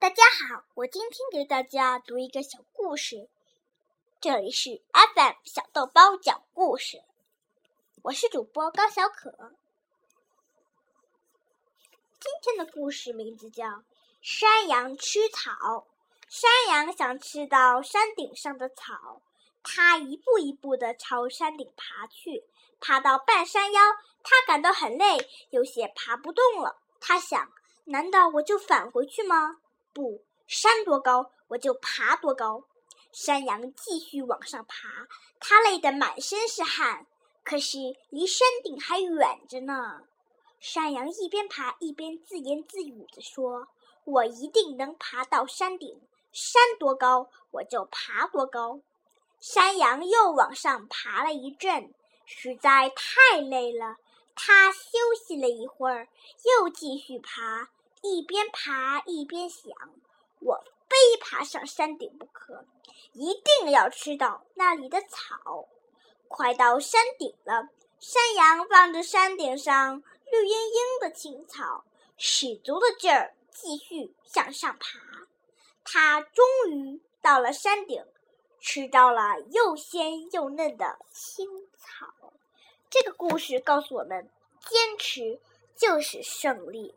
大家好，我今天给大家读一个小故事。这里是 FM 小豆包讲故事，我是主播高小可。今天的故事名字叫《山羊吃草》。山羊想吃到山顶上的草，它一步一步的朝山顶爬去。爬到半山腰，它感到很累，有些爬不动了。它想：难道我就返回去吗？不，山多高，我就爬多高。山羊继续往上爬，它累得满身是汗，可是离山顶还远着呢。山羊一边爬一边自言自语地说：“我一定能爬到山顶，山多高，我就爬多高。”山羊又往上爬了一阵，实在太累了，它休息了一会儿，又继续爬。一边爬一边想：“我非爬上山顶不可，一定要吃到那里的草。”快到山顶了，山羊望着山顶上绿茵茵的青草，使足了劲儿继续向上爬。它终于到了山顶，吃到了又鲜又嫩的青草。这个故事告诉我们：坚持就是胜利。